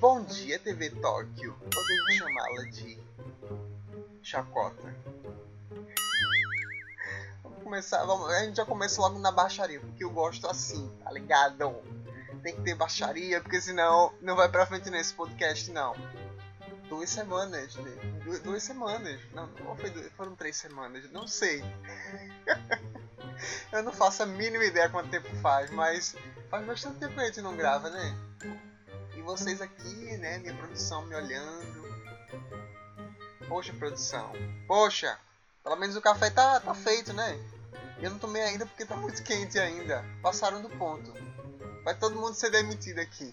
Bom dia, TV Tóquio. Podemos chamá-la de Chacota. Vamos começar, vamos, a gente já começa logo na baixaria, porque eu gosto assim, tá ligado? Tem que ter baixaria, porque senão não vai pra frente nesse podcast, não. Duas semanas, né? duas, duas semanas. Não, não foi duas, foram três semanas, não sei. eu não faço a mínima ideia quanto tempo faz, mas faz bastante tempo que a gente não grava, né? Vocês aqui, né, minha produção me olhando. Poxa, produção. Poxa, pelo menos o café tá, tá feito, né? Eu não tomei ainda porque tá muito quente ainda. Passaram do ponto. Vai todo mundo ser demitido aqui.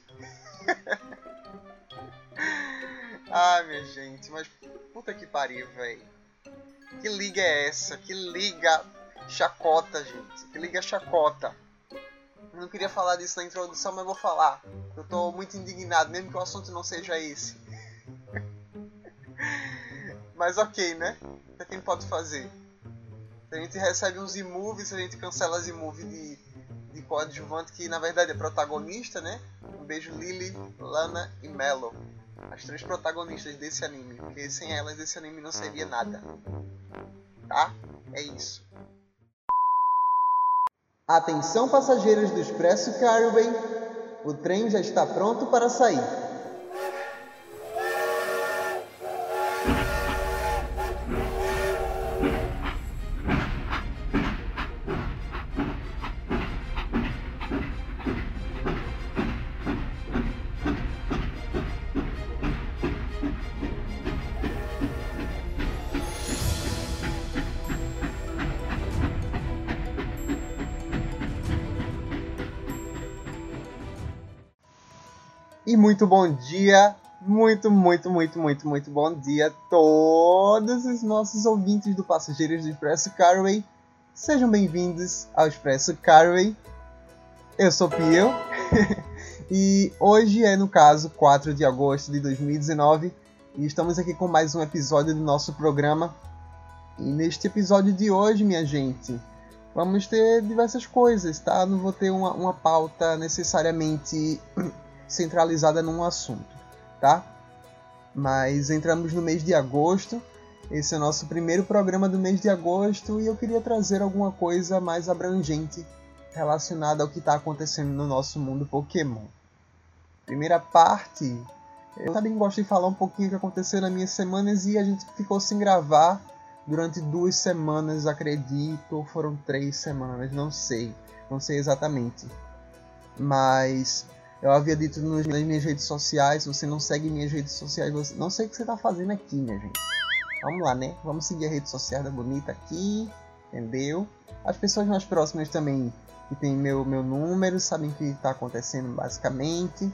Ai, minha gente, mas puta que pariu, velho. Que liga é essa? Que liga chacota, gente. Que liga chacota. Não queria falar disso na introdução, mas vou falar. Eu tô muito indignado, mesmo que o assunto não seja esse. mas ok, né? O que a gente pode fazer? Se a gente recebe uns e-movies, a gente cancela as e-movies de, de coadjuvante, que na verdade é protagonista, né? Um beijo Lily, Lana e Melo. As três protagonistas desse anime. Porque sem elas esse anime não seria nada. Tá? É isso. Atenção passageiros do Expresso Carway, o trem já está pronto para sair. Muito bom dia, muito, muito, muito, muito, muito bom dia a todos os nossos ouvintes do Passageiros do Expresso Carway. Sejam bem-vindos ao Expresso Carway. Eu sou Pio e hoje é, no caso, 4 de agosto de 2019 e estamos aqui com mais um episódio do nosso programa. E neste episódio de hoje, minha gente, vamos ter diversas coisas, tá? Não vou ter uma, uma pauta necessariamente centralizada num assunto, tá? Mas entramos no mês de agosto. Esse é o nosso primeiro programa do mês de agosto e eu queria trazer alguma coisa mais abrangente relacionada ao que está acontecendo no nosso mundo Pokémon. Primeira parte, eu também gosto de falar um pouquinho o que aconteceu nas minhas semanas e a gente ficou sem gravar durante duas semanas, acredito, ou foram três semanas, não sei, não sei exatamente. Mas eu havia dito nas minhas redes sociais, se você não segue minhas redes sociais, você... não sei o que você está fazendo aqui, minha gente. Vamos lá, né? Vamos seguir a rede social da Bonita aqui, entendeu? As pessoas mais próximas também, que tem meu, meu número, sabem o que está acontecendo basicamente.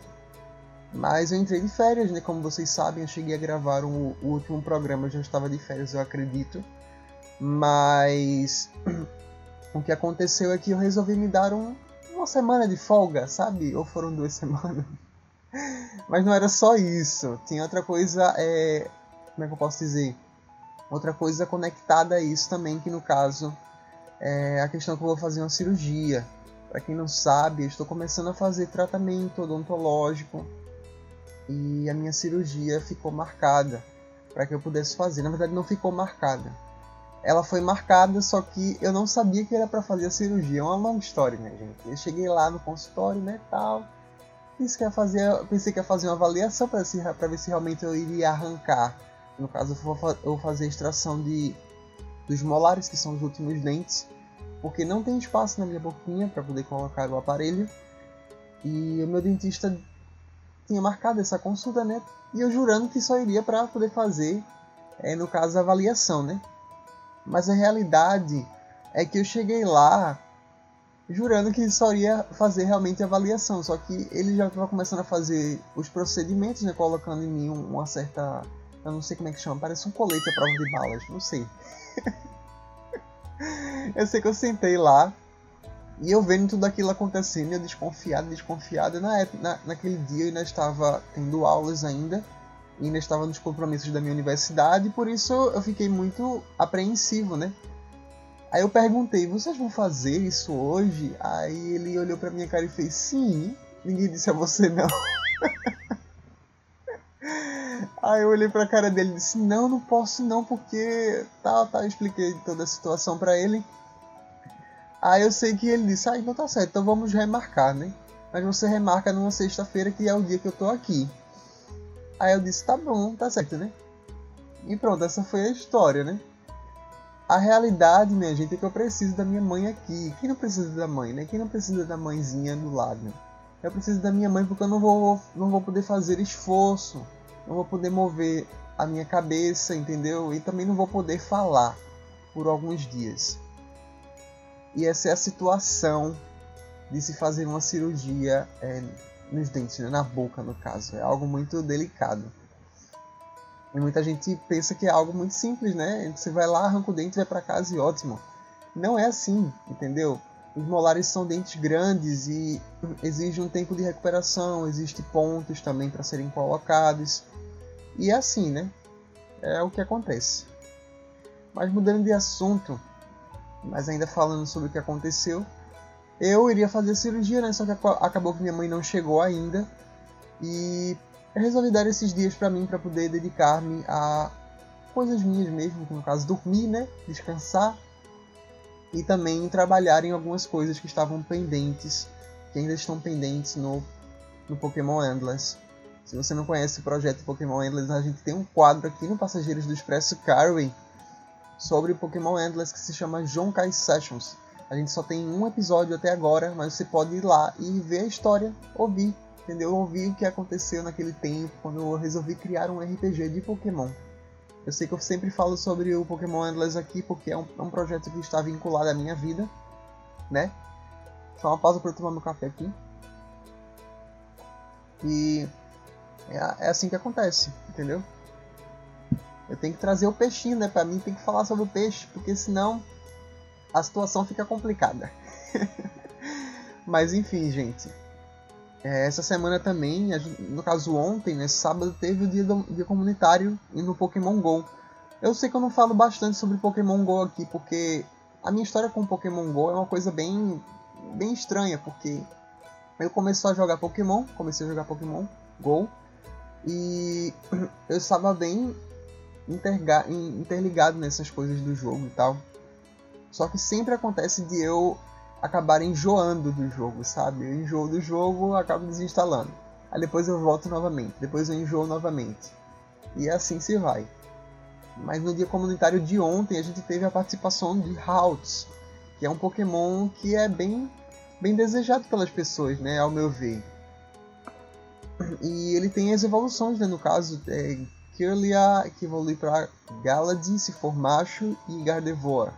Mas eu entrei de férias, né? Como vocês sabem, eu cheguei a gravar o, o último programa, eu já estava de férias, eu acredito. Mas o que aconteceu é que eu resolvi me dar um, uma semana de folga, sabe? Ou foram duas semanas. Mas não era só isso. Tinha outra coisa, é... como é que eu posso dizer? Outra coisa conectada a isso também, que no caso é a questão que eu vou fazer uma cirurgia. Para quem não sabe, eu estou começando a fazer tratamento odontológico e a minha cirurgia ficou marcada para que eu pudesse fazer. Na verdade, não ficou marcada ela foi marcada, só que eu não sabia que era para fazer a cirurgia. É uma longa história, né, gente? Eu cheguei lá no consultório, né, tal. Pensei que ia fazer, pensei que ia fazer uma avaliação para ver se realmente eu iria arrancar. No caso, eu vou fazer a extração de, dos molares, que são os últimos dentes, porque não tem espaço na minha boquinha para poder colocar o aparelho. E o meu dentista tinha marcado essa consulta, né? E eu jurando que só iria para poder fazer, é, no caso, a avaliação, né? Mas a realidade é que eu cheguei lá jurando que só ia fazer realmente avaliação, só que ele já estava começando a fazer os procedimentos, né, colocando em mim uma certa, eu não sei como é que chama, parece um colete à prova de balas, não sei. eu sei que eu sentei lá e eu vendo tudo aquilo acontecendo, eu desconfiado, desconfiado, na época, na, naquele dia eu ainda estava tendo aulas ainda, ainda estava nos compromissos da minha universidade, por isso eu fiquei muito apreensivo, né? Aí eu perguntei, vocês vão fazer isso hoje? Aí ele olhou pra minha cara e fez, sim, ninguém disse a você não. Aí eu olhei pra cara dele e disse, não, não posso não, porque tal, tá, eu expliquei toda a situação pra ele. Aí eu sei que ele disse, ah, então tá certo, então vamos remarcar, né? Mas você remarca numa sexta-feira que é o dia que eu tô aqui. Aí eu disse, tá bom, tá certo, né? E pronto, essa foi a história, né? A realidade, minha gente, é que eu preciso da minha mãe aqui. Quem não precisa da mãe, né? Quem não precisa da mãezinha do lado? Eu preciso da minha mãe porque eu não vou, não vou poder fazer esforço não vou poder mover a minha cabeça, entendeu? E também não vou poder falar por alguns dias. E essa é a situação de se fazer uma cirurgia é, nos dentes, né? na boca no caso. É algo muito delicado. E muita gente pensa que é algo muito simples, né? Você vai lá, arranca o dente, vai para casa e ótimo. Não é assim, entendeu? Os molares são dentes grandes e exige um tempo de recuperação, existe pontos também para serem colocados. E é assim, né? É o que acontece. Mas mudando de assunto, mas ainda falando sobre o que aconteceu, eu iria fazer cirurgia, né? Só que acabou que minha mãe não chegou ainda. E eu resolvi dar esses dias para mim para poder dedicar-me a coisas minhas mesmo, no caso dormir, né? Descansar e também trabalhar em algumas coisas que estavam pendentes, que ainda estão pendentes no, no Pokémon Endless. Se você não conhece o projeto Pokémon Endless, a gente tem um quadro aqui no Passageiros do Expresso Carway sobre Pokémon Endless que se chama Jonkai Sessions. A gente só tem um episódio até agora, mas você pode ir lá e ver a história, ouvir, entendeu? Ouvir o que aconteceu naquele tempo, quando eu resolvi criar um RPG de Pokémon. Eu sei que eu sempre falo sobre o Pokémon Endless aqui porque é um, é um projeto que está vinculado à minha vida, né? Só uma pausa para eu tomar meu café aqui. E é, é assim que acontece, entendeu? Eu tenho que trazer o peixinho, né? Pra mim tem que falar sobre o peixe, porque senão a situação fica complicada. Mas enfim, gente. É, essa semana também, no caso ontem, né, sábado, teve o dia, do, dia comunitário no Pokémon GO. Eu sei que eu não falo bastante sobre Pokémon GO aqui, porque a minha história com Pokémon GO é uma coisa bem, bem estranha, porque eu comecei a jogar Pokémon, comecei a jogar Pokémon GO, e eu estava bem interligado nessas coisas do jogo e tal. Só que sempre acontece de eu acabar enjoando do jogo, sabe? Eu enjoo do jogo, acabo desinstalando. Aí depois eu volto novamente, depois eu enjoo novamente. E assim se vai. Mas no dia comunitário de ontem a gente teve a participação de Haltz, que é um Pokémon que é bem, bem desejado pelas pessoas, né? Ao meu ver. E ele tem as evoluções, né? No caso, é Kirlia, que evolui para Galadi, se for macho, e Gardevoir.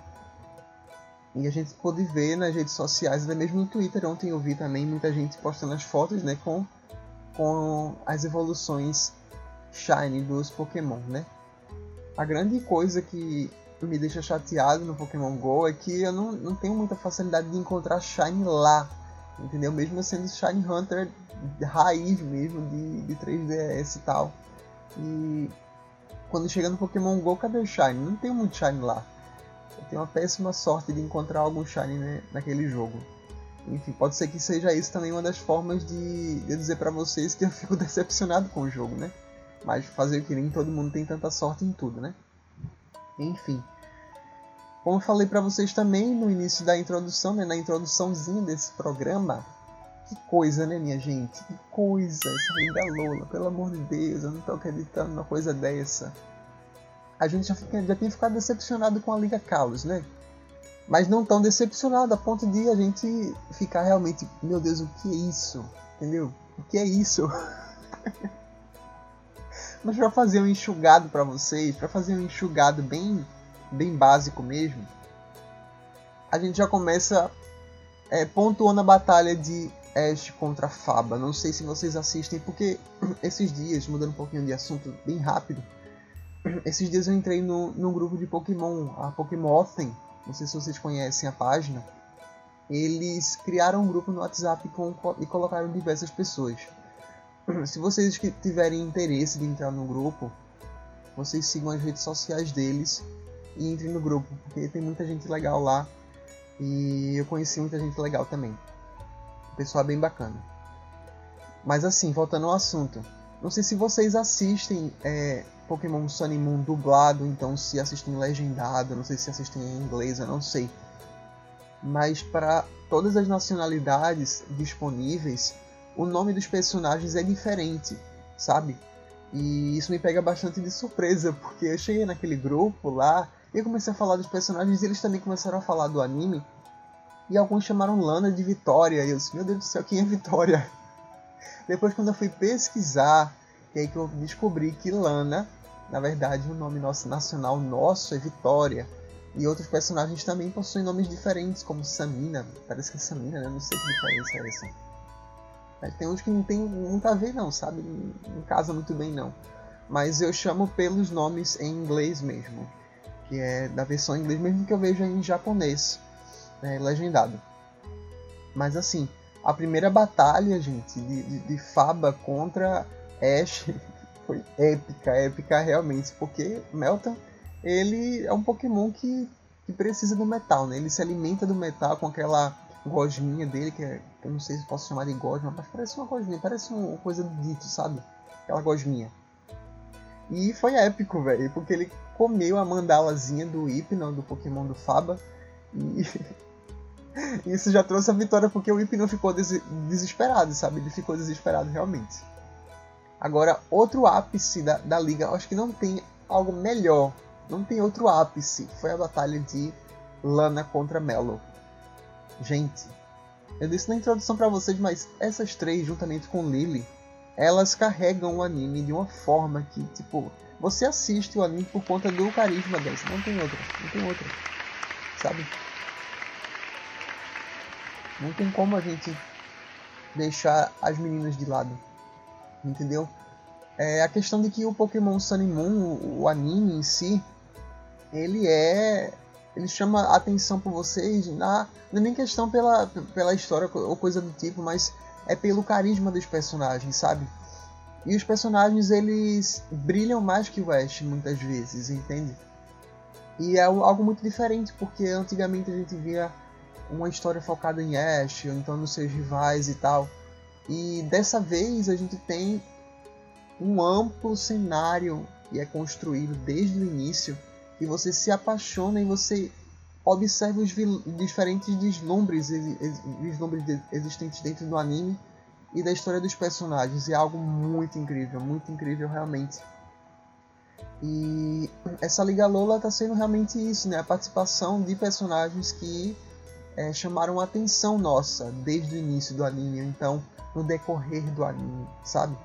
E a gente pôde ver nas redes sociais, até mesmo no Twitter, ontem eu vi também muita gente postando as fotos, né? Com, com as evoluções Shine dos Pokémon, né? A grande coisa que me deixa chateado no Pokémon GO é que eu não, não tenho muita facilidade de encontrar Shine lá entendeu? Mesmo sendo Shine Hunter raiz mesmo, de, de 3DS e tal. E quando chega no Pokémon GO, cadê o Shine? Não tem muito Shine lá. Eu tenho uma péssima sorte de encontrar algum Shine né, naquele jogo. Enfim, pode ser que seja isso também uma das formas de, de dizer para vocês que eu fico decepcionado com o jogo, né? Mas fazer o que nem todo mundo tem tanta sorte em tudo, né? Enfim. Como eu falei para vocês também no início da introdução, né, na introduçãozinha desse programa, que coisa, né, minha gente? Que coisa, essa linda Lola, pelo amor de Deus, eu não tô acreditando numa coisa dessa. A gente já, fica, já tem ficado decepcionado com a Liga Caos, né? Mas não tão decepcionado a ponto de a gente ficar realmente, meu Deus, o que é isso? Entendeu? O que é isso? Mas para fazer um enxugado para vocês, para fazer um enxugado bem bem básico mesmo, a gente já começa é, pontuando a batalha de Ash contra Faba. Não sei se vocês assistem, porque esses dias, mudando um pouquinho de assunto bem rápido, esses dias eu entrei no, num grupo de Pokémon, a Pokémon não sei se vocês conhecem a página. Eles criaram um grupo no WhatsApp com, e colocaram diversas pessoas. Se vocês tiverem interesse de entrar no grupo, vocês sigam as redes sociais deles e entre no grupo, porque tem muita gente legal lá e eu conheci muita gente legal também. O pessoal é bem bacana. Mas assim, voltando ao assunto. Não sei se vocês assistem é, Pokémon Sun e Moon dublado, então se assistem legendado, não sei se assistem em inglês, eu não sei. Mas para todas as nacionalidades disponíveis, o nome dos personagens é diferente, sabe? E isso me pega bastante de surpresa, porque eu cheguei naquele grupo lá e comecei a falar dos personagens e eles também começaram a falar do anime. E alguns chamaram Lana de Vitória. E eu disse, meu Deus do céu, quem é Vitória? Depois quando eu fui pesquisar, é aí que eu descobri que Lana, na verdade, o nome nosso nacional nosso é Vitória. E outros personagens também possuem nomes diferentes, como Samina. Parece que é Samina, né? Não sei que diferença é essa. Tem uns que não tem muito a ver não, sabe? Não casa muito bem não. Mas eu chamo pelos nomes em inglês mesmo. Que é da versão em inglês mesmo que eu vejo em japonês. Né, legendado. Mas assim, a primeira batalha, gente, de, de, de Faba contra Ash foi épica, épica realmente. Porque Melton, ele é um Pokémon que, que precisa do metal, né? Ele se alimenta do metal com aquela gosminha dele, que é, eu não sei se posso chamar de gosma, mas parece uma gosminha, parece uma coisa do dito, sabe? Aquela gosminha. E foi épico, velho, porque ele comeu a mandalazinha do Hypno, do Pokémon do Faba, e isso já trouxe a vitória porque o Hypno ficou des desesperado, sabe? Ele ficou desesperado realmente. Agora, outro ápice da, da liga, acho que não tem algo melhor, não tem outro ápice, foi a batalha de Lana contra Melo. Gente, eu disse na introdução para vocês, mas essas três, juntamente com Lily, elas carregam o anime de uma forma que, tipo, você assiste o anime por conta do carisma delas. Não tem outra, não tem outra. Sabe? Não tem como a gente deixar as meninas de lado. Entendeu? É a questão de que o Pokémon Sun and Moon, o, o anime em si, ele é ele chama atenção por vocês, na, não é nem questão pela, pela história ou coisa do tipo, mas é pelo carisma dos personagens, sabe? E os personagens eles brilham mais que o Ash muitas vezes, entende? E é algo muito diferente, porque antigamente a gente via uma história focada em Ash, ou então nos seus rivais e tal. E dessa vez a gente tem um amplo cenário que é construído desde o início e você se apaixona e você observa os diferentes deslumbres, deslumbres existentes dentro do anime e da história dos personagens. É algo muito incrível, muito incrível realmente. E essa Liga Lola está sendo realmente isso, né? A participação de personagens que é, chamaram a atenção nossa desde o início do anime, então no decorrer do anime, sabe?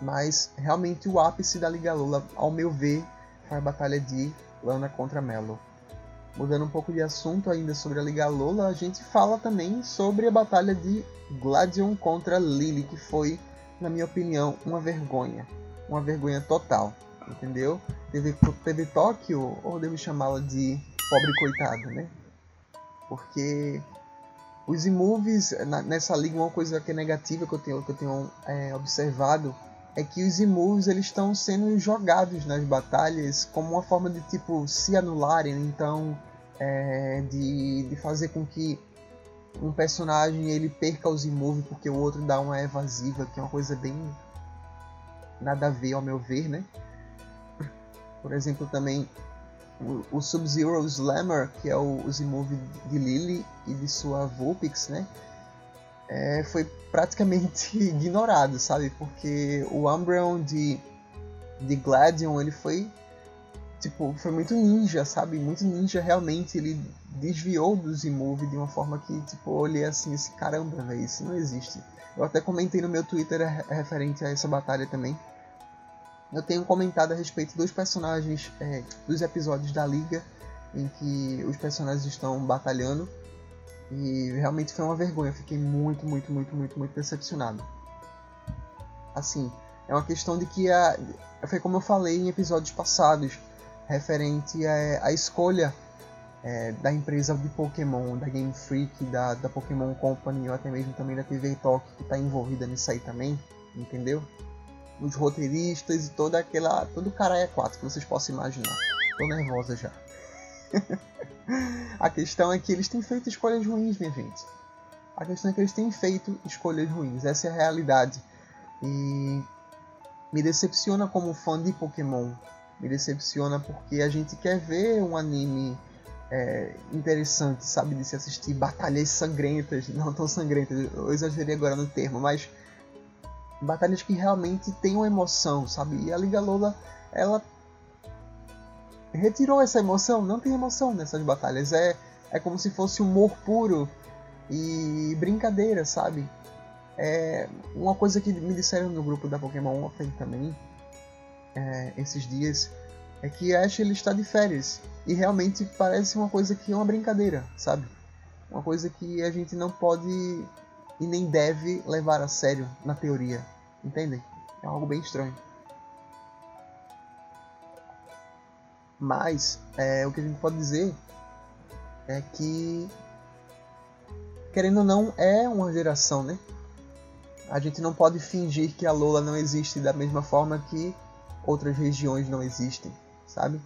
Mas realmente o ápice da Liga Lola, ao meu ver, foi a batalha de Lana contra Melo. Mudando um pouco de assunto ainda sobre a Liga Lola, a gente fala também sobre a batalha de Gladion contra Lily, que foi, na minha opinião, uma vergonha. Uma vergonha total, entendeu? Teve, teve Tóquio, ou devo chamá-la de pobre coitada, né? Porque os movies nessa liga, uma coisa que é negativa que eu tenho, que eu tenho é, observado é que os imurros eles estão sendo jogados nas batalhas como uma forma de tipo se anularem, então é, de, de fazer com que um personagem ele perca os imove porque o outro dá uma evasiva, que é uma coisa bem nada a ver ao meu ver, né? Por exemplo, também o, Sub-Zero Slammer, que é o, o Zimove de Lily e de sua Vulpix, né? é, foi praticamente ignorado, sabe? Porque o Umbreon de, de Gladion, ele foi tipo, foi muito ninja, sabe? Muito ninja realmente, ele desviou do Z-Move de uma forma que, tipo, eu olhei assim, esse caramba, velho, isso não existe. Eu até comentei no meu Twitter referente a essa batalha também. Eu tenho comentado a respeito dos personagens, é, dos episódios da Liga, em que os personagens estão batalhando. E realmente foi uma vergonha, eu fiquei muito, muito, muito, muito, muito decepcionado. Assim, é uma questão de que a, foi como eu falei em episódios passados, referente à, escolha é, da empresa de Pokémon, da Game Freak, da, da Pokémon Company, ou até mesmo também da TV Talk, que está envolvida nisso aí também, entendeu? Os roteiristas e toda aquela. todo o cara é 4 que vocês possam imaginar. Tô nervosa já. A questão é que eles têm feito escolhas ruins, minha gente. A questão é que eles têm feito escolhas ruins. Essa é a realidade. E me decepciona como fã de Pokémon. Me decepciona porque a gente quer ver um anime é, interessante, sabe? De se assistir batalhas sangrentas, não tão sangrentas, eu exagerei agora no termo, mas batalhas que realmente tenham emoção, sabe? E a Liga Lola, ela retirou essa emoção, não tem emoção nessas batalhas, é, é como se fosse humor puro e brincadeira, sabe? É uma coisa que me disseram no grupo da Pokémon ontem também, é, esses dias, é que Ash ele está de férias e realmente parece uma coisa que é uma brincadeira, sabe? Uma coisa que a gente não pode e nem deve levar a sério na teoria, entendem? É algo bem estranho. Mas é, o que a gente pode dizer é que, querendo ou não, é uma geração, né? A gente não pode fingir que a Lola não existe da mesma forma que outras regiões não existem, sabe?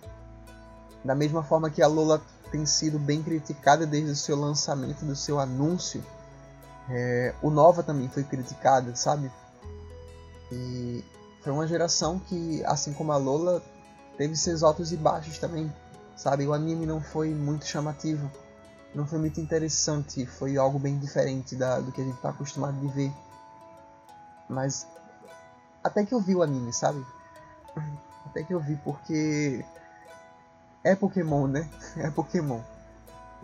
Da mesma forma que a Lola tem sido bem criticada desde o seu lançamento, do seu anúncio, é, o Nova também foi criticada, sabe? E foi uma geração que, assim como a Lola, teve seus altos e baixos também, sabe? O anime não foi muito chamativo, não foi muito interessante, foi algo bem diferente da, do que a gente está acostumado de ver. Mas até que eu vi o anime, sabe? Até que eu vi porque é Pokémon, né? É Pokémon.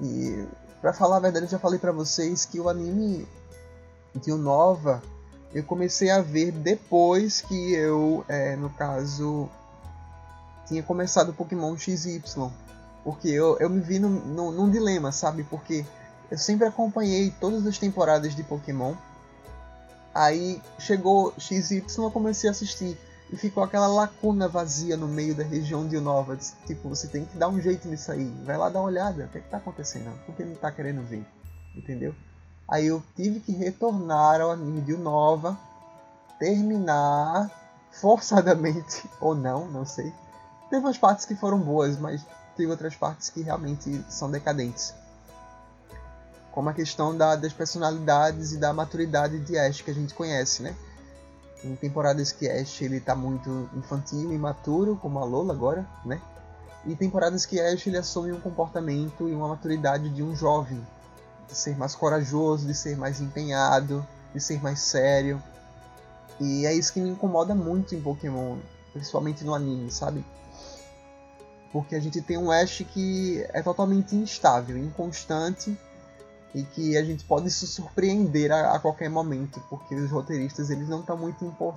E para falar a verdade, eu já falei para vocês que o anime de Nova eu comecei a ver depois que eu, é, no caso, tinha começado Pokémon XY. Porque eu, eu me vi num, num, num dilema, sabe? Porque eu sempre acompanhei todas as temporadas de Pokémon. Aí chegou XY eu comecei a assistir. E ficou aquela lacuna vazia no meio da região de Unova. Tipo, você tem que dar um jeito nisso aí. Vai lá dar uma olhada. O que, é que tá acontecendo? Por que não tá querendo ver? Entendeu? Aí eu tive que retornar ao anime de Unova. Terminar forçadamente ou não, não sei. Teve umas partes que foram boas, mas teve outras partes que realmente são decadentes. Como a questão da, das personalidades e da maturidade de Ash que a gente conhece, né? Em temporadas que Ash ele tá muito infantil e imaturo, como a Lola agora, né? E temporadas que Ash ele assume um comportamento e uma maturidade de um jovem, de ser mais corajoso, de ser mais empenhado, de ser mais sério. E é isso que me incomoda muito em Pokémon, principalmente no anime, sabe? Porque a gente tem um Ash que é totalmente instável, inconstante e que a gente pode se surpreender a, a qualquer momento, porque os roteiristas eles não estão muito import,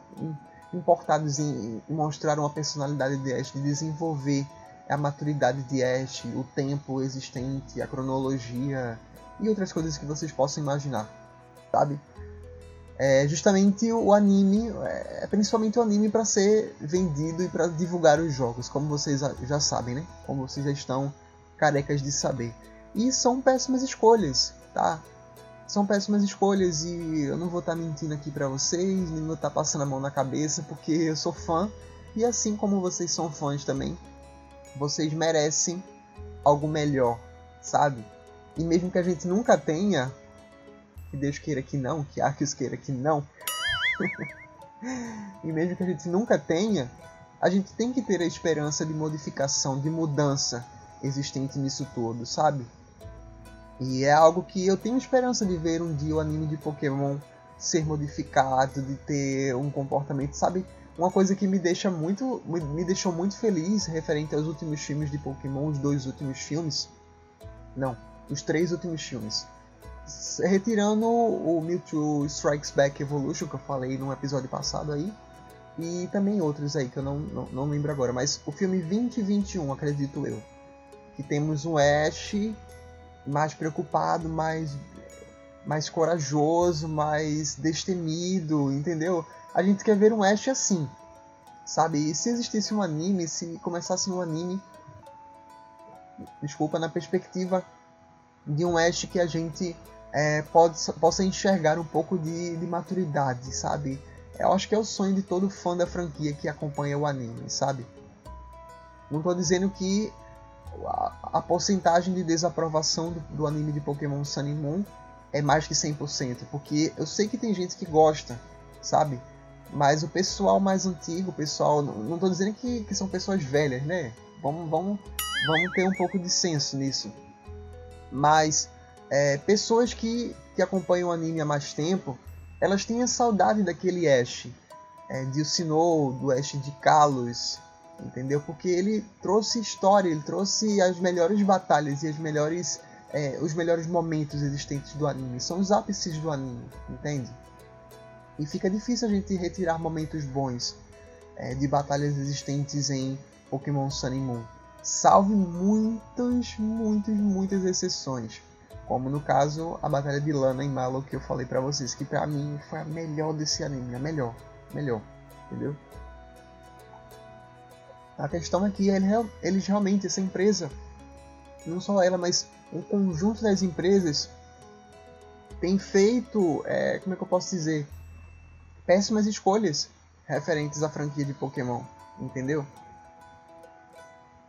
importados em, em, mostrar uma personalidade de Ash, de desenvolver a maturidade de Ash, o tempo existente, a cronologia e outras coisas que vocês possam imaginar, sabe? É justamente o anime, é principalmente o anime para ser vendido e para divulgar os jogos, como vocês já sabem, né? Como vocês já estão carecas de saber. E são péssimas escolhas tá? São péssimas escolhas e eu não vou estar tá mentindo aqui para vocês, nem vou estar tá passando a mão na cabeça, porque eu sou fã e assim como vocês são fãs também, vocês merecem algo melhor, sabe? E mesmo que a gente nunca tenha, que Deus queira que não, que Arceus queira que não, e mesmo que a gente nunca tenha, a gente tem que ter a esperança de modificação, de mudança existente nisso tudo, sabe? E é algo que eu tenho esperança de ver um dia o anime de Pokémon ser modificado, de ter um comportamento, sabe? Uma coisa que me deixa muito, me deixou muito feliz referente aos últimos filmes de Pokémon, os dois últimos filmes. Não, os três últimos filmes. Retirando o Mewtwo Strikes Back Evolution, que eu falei num episódio passado aí, e também outros aí que eu não, não, não lembro agora, mas o filme 2021, acredito eu. Que temos um Ash mais preocupado, mais, mais corajoso, mais destemido, entendeu? A gente quer ver um Ash assim, sabe? E se existisse um anime, se começasse um anime, desculpa, na perspectiva de um Ash que a gente é, pode, possa enxergar um pouco de, de maturidade, sabe? Eu acho que é o sonho de todo fã da franquia que acompanha o anime, sabe? Não estou dizendo que a, a porcentagem de desaprovação do, do, anime de Pokémon Sun e Moon é mais que 100%, porque eu sei que tem gente que gosta, sabe? Mas o pessoal mais antigo, o pessoal. Não estou dizendo que, que são pessoas velhas, né? Vamos, vamos, vamos ter um pouco de senso nisso. Mas é, pessoas que, que acompanham o anime há mais tempo, elas têm a saudade daquele Ash, é, de Sinnoh, do Ash de Kalos, entendeu? Porque ele trouxe história, ele trouxe as melhores batalhas e as melhores, é, os melhores momentos existentes do anime. São os ápices do anime, entende? E fica difícil a gente retirar momentos bons é, de batalhas existentes em Pokémon Sun e Moon. Salve muitas, muitas, muitas exceções. Como no caso a batalha de Lana e Malo que eu falei para vocês, que pra mim foi a melhor desse anime, a melhor, melhor, entendeu? A questão é que eles realmente, essa empresa, não só ela, mas o conjunto das empresas tem feito, é, como é que eu posso dizer, péssimas escolhas referentes à franquia de Pokémon, entendeu?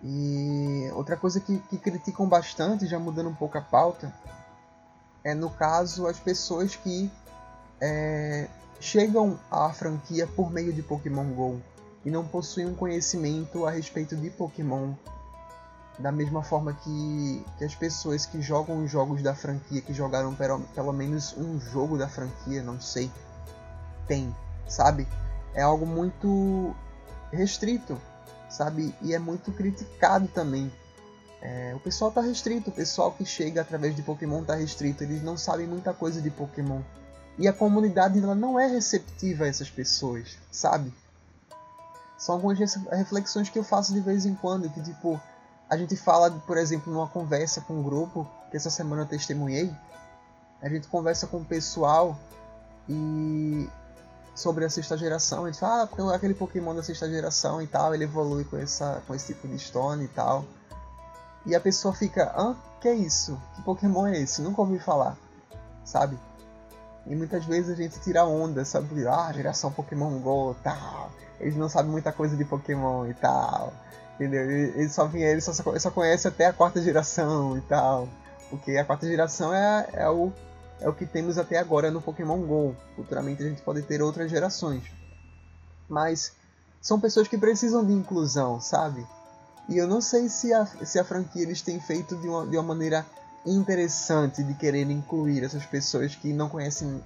E outra coisa que, que criticam bastante, já mudando um pouco a pauta, é no caso as pessoas que é, chegam à franquia por meio de Pokémon GO e não possuem um conhecimento a respeito de Pokémon da mesma forma que, que as pessoas que jogam os jogos da franquia, que jogaram pelo, pelo menos um jogo da franquia, não sei, tem, sabe? É algo muito restrito, sabe? E é muito criticado também. É, o pessoal tá restrito, o pessoal que chega através de Pokémon tá restrito, eles não sabem muita coisa de Pokémon. E a comunidade ela não é receptiva a essas pessoas, sabe? São algumas reflexões que eu faço de vez em quando, que tipo, a gente fala, por exemplo, numa conversa com um grupo, que essa semana eu testemunhei, a gente conversa com o pessoal e sobre a sexta geração. A gente fala, ah, aquele Pokémon da sexta geração e tal, ele evolui com, essa, com esse tipo de Stone e tal. E a pessoa fica, hã? Que é isso? Que Pokémon é esse? Nunca ouvi falar, sabe? E muitas vezes a gente tira onda, sabe? Ah, geração Pokémon GO tal. Eles não sabem muita coisa de Pokémon e tal. Entendeu? Eles só, eles só, só conhecem até a quarta geração e tal. Porque a quarta geração é, é o é o que temos até agora no Pokémon GO. Futuramente a gente pode ter outras gerações. Mas são pessoas que precisam de inclusão, sabe? E eu não sei se a, se a franquia eles têm feito de uma, de uma maneira interessante de querer incluir essas pessoas que não conhecem,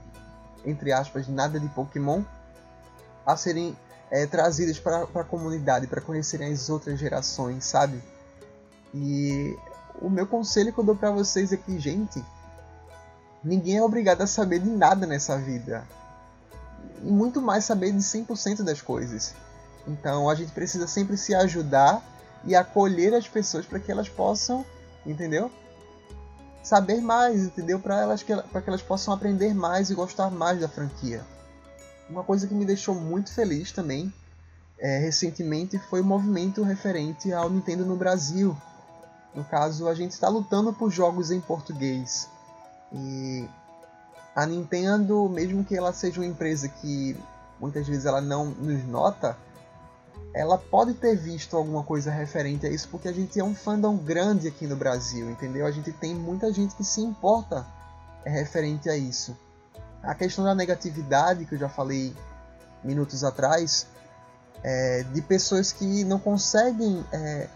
entre aspas, nada de Pokémon a serem é, trazidas para a comunidade, para conhecerem as outras gerações, sabe? E o meu conselho que eu dou para vocês é que, gente, Ninguém é obrigado a saber de nada nessa vida. E muito mais saber de 100% das coisas. Então a gente precisa sempre se ajudar e acolher as pessoas para que elas possam, entendeu? Saber mais, entendeu? Para elas que, que elas possam aprender mais e gostar mais da franquia. Uma coisa que me deixou muito feliz também é, recentemente foi o movimento referente ao Nintendo no Brasil. No caso, a gente está lutando por jogos em português. E a Nintendo, mesmo que ela seja uma empresa que muitas vezes ela não nos nota, ela pode ter visto alguma coisa referente a isso, porque a gente é um fandom grande aqui no Brasil, entendeu? A gente tem muita gente que se importa é, referente a isso. A questão da negatividade, que eu já falei minutos atrás, é, de pessoas que não conseguem é,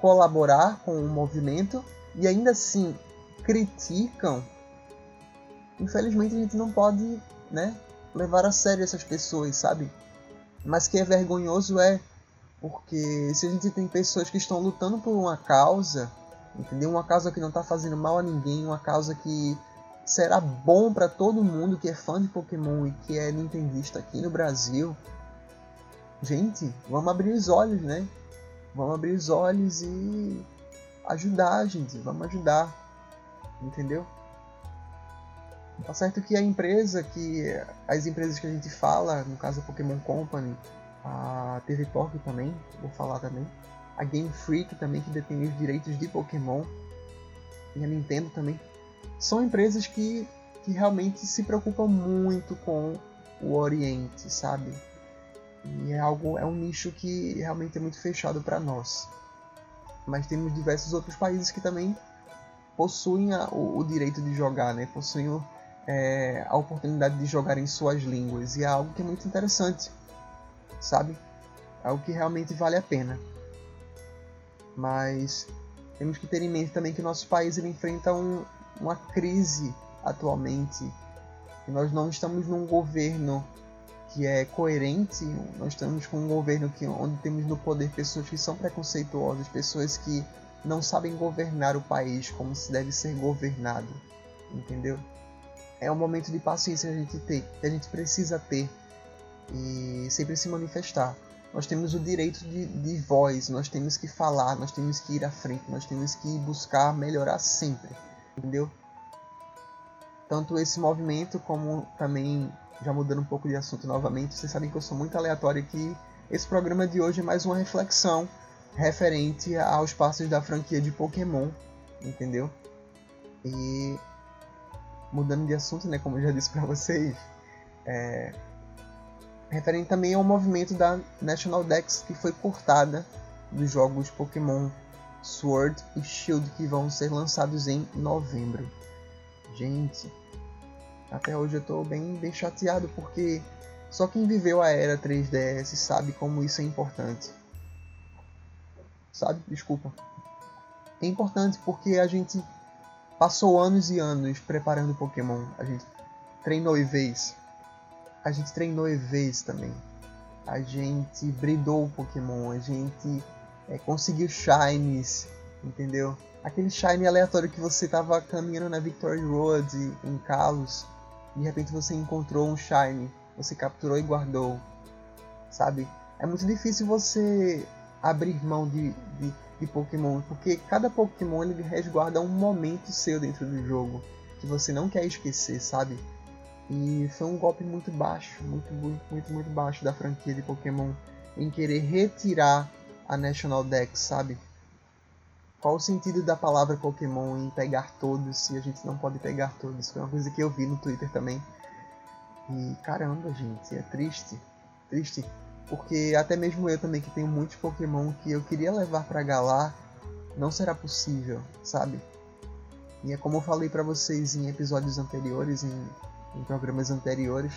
colaborar com o movimento e ainda assim criticam, infelizmente a gente não pode, né, levar a sério essas pessoas, sabe? Mas que é vergonhoso é porque se a gente tem pessoas que estão lutando por uma causa, entendeu? Uma causa que não está fazendo mal a ninguém, uma causa que será bom para todo mundo que é fã de Pokémon e que é nintendista aqui no Brasil. Gente, vamos abrir os olhos, né? Vamos abrir os olhos e ajudar, gente. Vamos ajudar entendeu? Tá certo que a empresa que as empresas que a gente fala, no caso a Pokémon Company, a TV Talk também, vou falar também, a Game Freak também que detém os direitos de Pokémon e a Nintendo também, são empresas que, que realmente se preocupam muito com o Oriente, sabe? E é algo, é um nicho que realmente é muito fechado para nós. Mas temos diversos outros países que também possuem a, o, o, direito de jogar, né? Possuem o, é, a oportunidade de jogar em suas línguas. E é algo que é muito interessante, sabe? É algo que realmente vale a pena. Mas temos que ter em mente também que o nosso país ele enfrenta um, uma crise atualmente. E nós não estamos num governo que é coerente, nós estamos com um governo que, onde temos no poder pessoas que são preconceituosas, pessoas que não sabem governar o país como se deve ser governado, entendeu? É um momento de paciência que a gente tem, que a gente precisa ter e sempre se manifestar. Nós temos o direito de, de voz, nós temos que falar, nós temos que ir à frente, nós temos que buscar melhorar sempre, entendeu? Tanto esse movimento como também já mudando um pouco de assunto novamente, vocês sabem que eu sou muito aleatório aqui. Esse programa de hoje é mais uma reflexão referente aos passos da franquia de Pokémon, entendeu? E mudando de assunto, né, como eu já disse para vocês, é, referente também ao movimento da National Dex que foi cortada dos jogos Pokémon Sword e Shield que vão ser lançados em novembro. Gente, até hoje eu tô bem, bem chateado porque só quem viveu a era 3DS sabe como isso é importante. Sabe? Desculpa. É importante porque a gente passou anos e anos preparando Pokémon. A gente treinou EVs. A gente treinou EVs também. A gente bridou o Pokémon. A gente é, conseguiu Shines. Entendeu? Aquele Shine aleatório que você tava caminhando na Victory Road em Kalos de repente você encontrou um Shine, você capturou e guardou, sabe? É muito difícil você abrir mão de, de, de Pokémon, porque cada Pokémon ele resguarda um momento seu dentro do jogo que você não quer esquecer, sabe? E foi um golpe muito baixo, muito, muito, muito, muito baixo da franquia de Pokémon em querer retirar a National Dex, sabe? Qual o sentido da palavra Pokémon em pegar todos se a gente não pode pegar todos? Foi uma coisa que eu vi no Twitter também. E caramba, gente, é triste. Triste. Porque até mesmo eu também que tenho muitos Pokémon que eu queria levar para Galar, não será possível, sabe? E é como eu falei para vocês em episódios anteriores, em, em programas anteriores,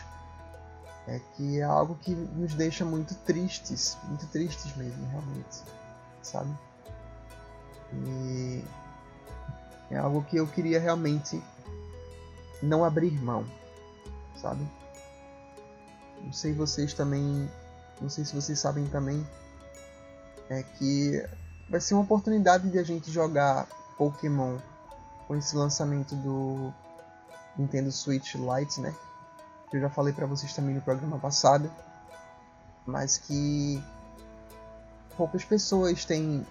é que é algo que nos deixa muito tristes, muito tristes mesmo, realmente, sabe? E é algo que eu queria realmente não abrir mão, sabe? Não sei vocês também, não sei se vocês sabem também, é que vai ser uma oportunidade de a gente jogar Pokémon com esse lançamento do Nintendo Switch Lite, né? Que eu já falei para vocês também no programa passado, mas que poucas pessoas têm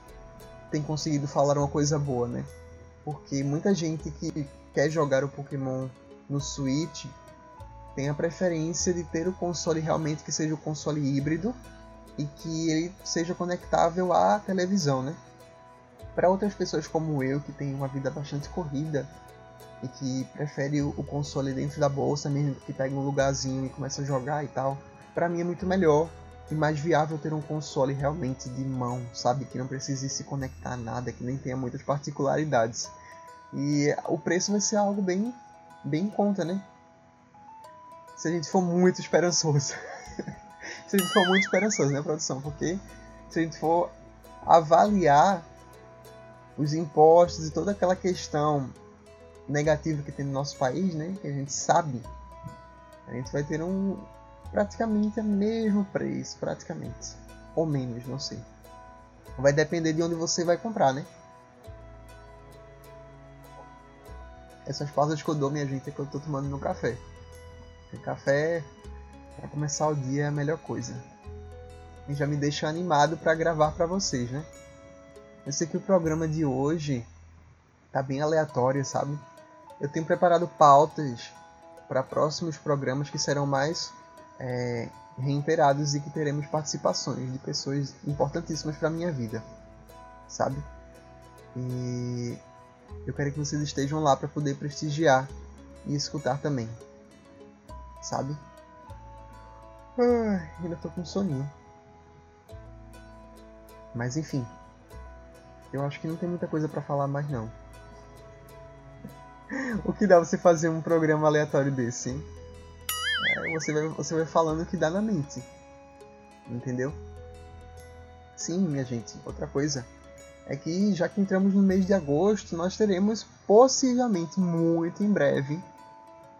tem conseguido falar uma coisa boa, né? Porque muita gente que quer jogar o Pokémon no Switch tem a preferência de ter o console realmente que seja o console híbrido e que ele seja conectável à televisão, né? Para outras pessoas como eu, que tem uma vida bastante corrida e que prefere o console dentro da bolsa mesmo, que pega um lugarzinho e começa a jogar e tal, para mim é muito melhor e mais viável ter um console realmente de mão, sabe? Que não precise se conectar a nada, que nem tenha muitas particularidades. E o preço vai ser algo bem, bem em conta, né? Se a gente for muito esperançoso. se a gente for muito esperançoso, né, produção? Porque se a gente for avaliar os impostos e toda aquela questão negativa que tem no nosso país, né? Que a gente sabe, a gente vai ter um, praticamente o mesmo preço, praticamente. Ou menos, não sei. Vai depender de onde você vai comprar, né? Essas pausas que eu dou, minha gente, é que eu tô tomando no café. O café, para começar o dia, é a melhor coisa. E já me deixa animado para gravar para vocês, né? Eu sei que o programa de hoje tá bem aleatório, sabe? Eu tenho preparado pautas para próximos programas que serão mais é, reiterados e que teremos participações de pessoas importantíssimas para minha vida, sabe? E eu quero que vocês estejam lá para poder prestigiar e escutar também, sabe? Ai, ainda tô com soninho. Mas enfim, eu acho que não tem muita coisa para falar mais não. o que dá você fazer um programa aleatório desse, hein? É, você, vai, você vai falando o que dá na mente. Entendeu? Sim, minha gente, outra coisa é que já que entramos no mês de agosto, nós teremos possivelmente muito em breve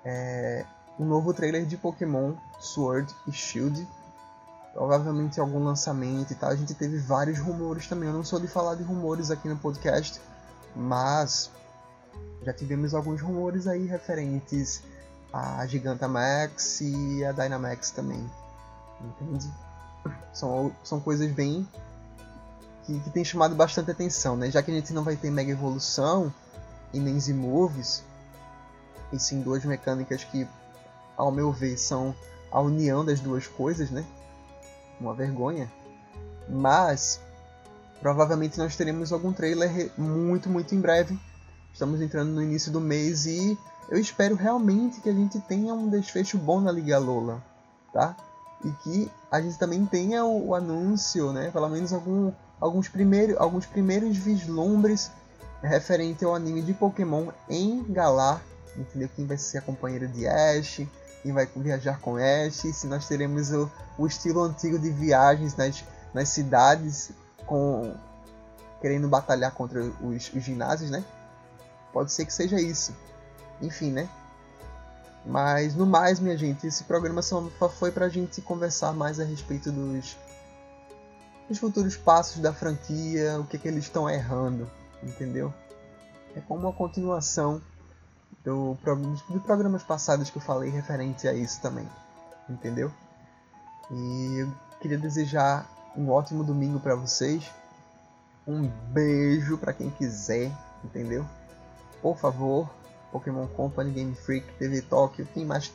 é, um novo trailer de Pokémon Sword e Shield. Provavelmente algum lançamento e tal. A gente teve vários rumores também. Eu não sou de falar de rumores aqui no podcast, mas já tivemos alguns rumores aí referentes a Gigantamax e a Dynamax também. Entende? São, são coisas bem. que, que tem chamado bastante atenção, né? Já que a gente não vai ter Mega Evolução e nem Z-Moves, e sim duas mecânicas que, ao meu ver, são a união das duas coisas, né? Uma vergonha. Mas provavelmente nós teremos algum trailer muito, muito em breve. Estamos entrando no início do mês e eu espero realmente que a gente tenha um desfecho bom na Liga Lola, tá? E que a gente também tenha o, o anúncio, né? Pelo menos algum, alguns, primeiros, alguns primeiros vislumbres referente ao anime de Pokémon em Galar, entendeu? Quem vai ser a companheira de Ash, quem vai viajar com Ash, se nós teremos o, o estilo antigo de viagens nas, nas cidades com querendo batalhar contra os, os ginásios, né? Pode ser que seja isso. Enfim, né? Mas no mais, minha gente, esse programa só foi pra gente conversar mais a respeito dos, dos futuros passos da franquia, o que, que eles estão errando, entendeu? É como uma continuação do, dos programas passados que eu falei referente a isso também, entendeu? E eu queria desejar um ótimo domingo para vocês, um beijo para quem quiser, entendeu? Por favor, Pokémon Company, Game Freak, TV Tokyo, quem mais,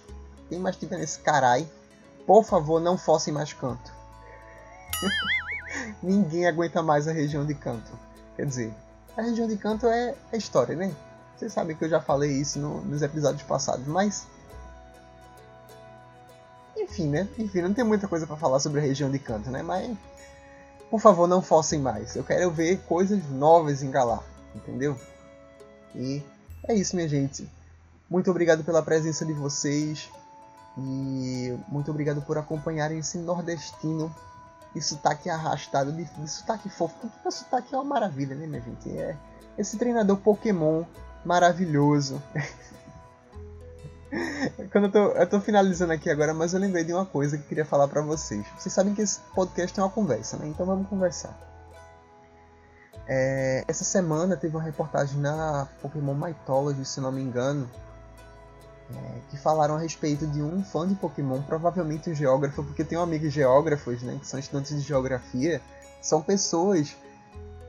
quem mais tiver nesse carai, por favor, não fossem mais canto. Ninguém aguenta mais a região de canto. Quer dizer, a região de canto é, é história, né? Vocês sabem que eu já falei isso no, nos episódios passados, mas. Enfim, né? Enfim, não tem muita coisa para falar sobre a região de canto, né? Mas. Por favor, não fossem mais. Eu quero ver coisas novas em Galar, entendeu? E é isso, minha gente. Muito obrigado pela presença de vocês. E muito obrigado por acompanharem esse nordestino e sotaque arrastado de, de sotaque fofo. Porque o sotaque é uma maravilha, né, minha gente? É esse treinador Pokémon maravilhoso. Quando eu tô, eu tô finalizando aqui agora, mas eu lembrei de uma coisa que eu queria falar para vocês. Vocês sabem que esse podcast é uma conversa, né? Então vamos conversar. É, essa semana teve uma reportagem na Pokémon Mythology, se não me engano, é, que falaram a respeito de um fã de Pokémon, provavelmente um geógrafo, porque tem um amigo geógrafos, né, que são estudantes de geografia, são pessoas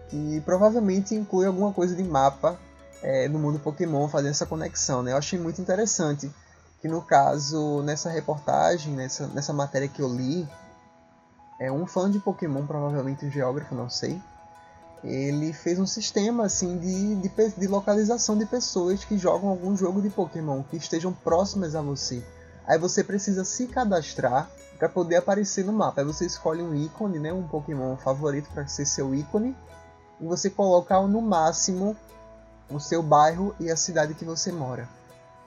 que provavelmente incluem alguma coisa de mapa é, no mundo Pokémon, fazendo essa conexão. Né? Eu achei muito interessante que no caso, nessa reportagem, nessa, nessa matéria que eu li, é um fã de Pokémon, provavelmente um geógrafo, não sei, ele fez um sistema assim de, de, de, localização de pessoas que jogam algum jogo de Pokémon que estejam próximas a você. Aí você precisa se cadastrar para poder aparecer no mapa. Aí você escolhe um ícone, né, um Pokémon favorito para ser seu ícone, e você coloca no máximo o seu bairro e a cidade que você mora.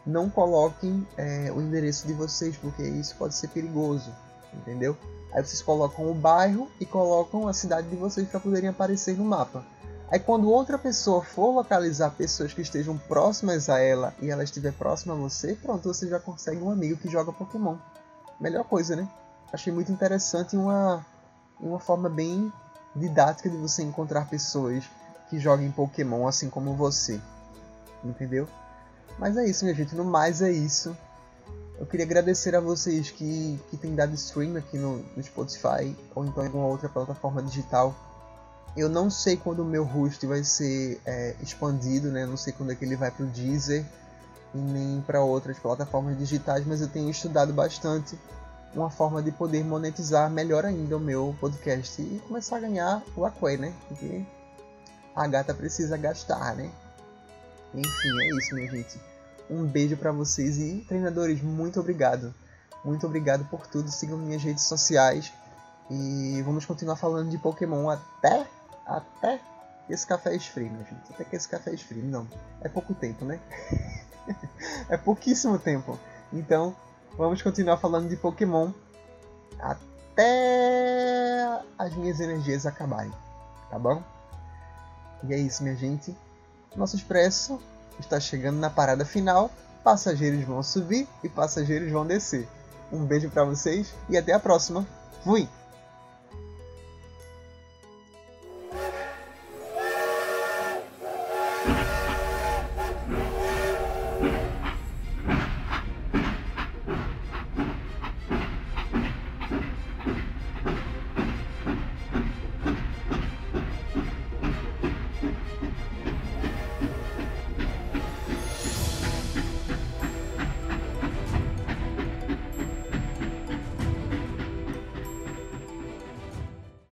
Não coloquem é, o endereço de vocês, porque isso pode ser perigoso, entendeu? Aí vocês colocam o bairro e colocam a cidade de vocês para poderem aparecer no mapa. Aí quando outra pessoa for localizar pessoas que estejam próximas a ela e ela estiver próxima a você, pronto, você já consegue um amigo que joga Pokémon. Melhor coisa, né? Achei muito interessante uma, uma forma bem didática de você encontrar pessoas que joguem Pokémon assim como você. Entendeu? Mas é isso, minha gente. No mais é isso. Eu queria agradecer a vocês que, que têm dado stream aqui no, no Spotify ou então em alguma outra plataforma digital. Eu não sei quando o meu host vai ser é, expandido, né? não sei quando é que ele vai para o Deezer e nem para outras plataformas digitais, mas eu tenho estudado bastante uma forma de poder monetizar melhor ainda o meu podcast e começar a ganhar o Aquay, né? Porque a gata precisa gastar, né? Enfim, é isso, minha gente. Um beijo para vocês e treinadores, muito obrigado. Muito obrigado por tudo. Sigam minhas redes sociais e vamos continuar falando de Pokémon até até esse café esfrie, minha gente. Até que esse café esfrie. Não, é pouco tempo, né? é pouquíssimo tempo. Então, vamos continuar falando de Pokémon até as minhas energias acabarem, tá bom? E é isso, minha gente. Nosso expresso está chegando na parada final. Passageiros vão subir e passageiros vão descer. Um beijo para vocês e até a próxima. Fui!